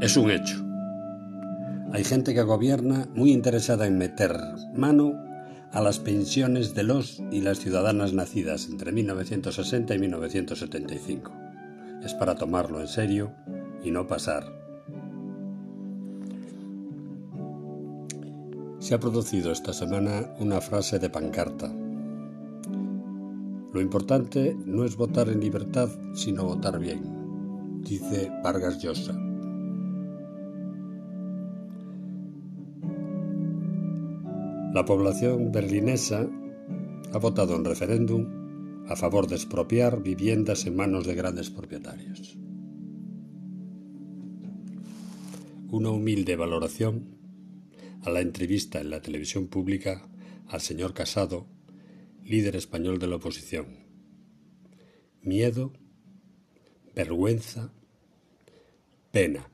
Es un hecho. Hay gente que gobierna muy interesada en meter mano a las pensiones de los y las ciudadanas nacidas entre 1960 y 1975. Es para tomarlo en serio y no pasar. Se ha producido esta semana una frase de pancarta. Lo importante no es votar en libertad, sino votar bien, dice Vargas Llosa. La población berlinesa ha votado en referéndum a favor de expropiar viviendas en manos de grandes propietarios. Una humilde valoración a la entrevista en la televisión pública al señor Casado, líder español de la oposición. Miedo, vergüenza, pena.